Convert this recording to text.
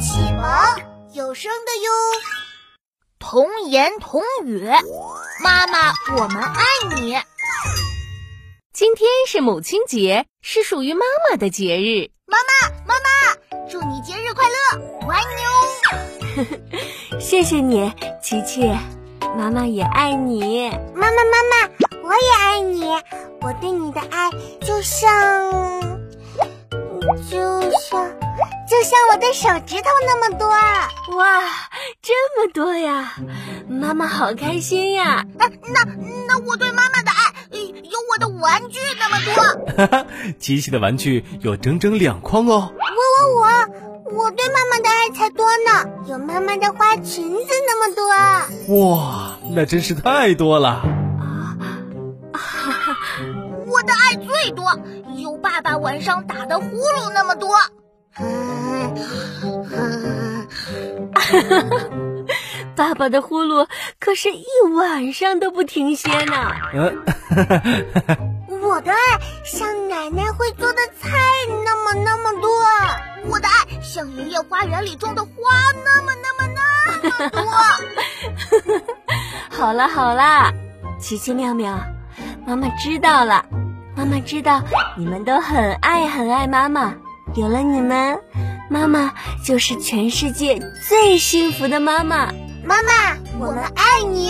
启蒙有声的哟。童言童语，妈妈，我们爱你。今天是母亲节，是属于妈妈的节日。妈妈，妈妈，祝你节日快乐，我爱你哦。谢谢你，琪琪，妈妈也爱你。妈妈，妈妈，我也爱你。我对你的爱就像，就像。就像我的手指头那么多，哇，这么多呀！妈妈好开心呀！那那我对妈妈的爱有我的玩具那么多。哈哈，琪琪的玩具有整整两筐哦。我我我，我对妈妈的爱才多呢，有妈妈的花裙子那么多。哇，那真是太多了。啊，哈哈，我的爱最多，有爸爸晚上打的呼噜那么多。爸爸的呼噜可是一晚上都不停歇呢。我的爱像奶奶会做的菜那么那么多，我的爱像爷爷花园里种的花那么那么那么多。好 了好了，奇奇妙妙，妈妈知道了，妈妈知道你们都很爱很爱妈妈。有了你们，妈妈就是全世界最幸福的妈妈。妈妈，我们爱你。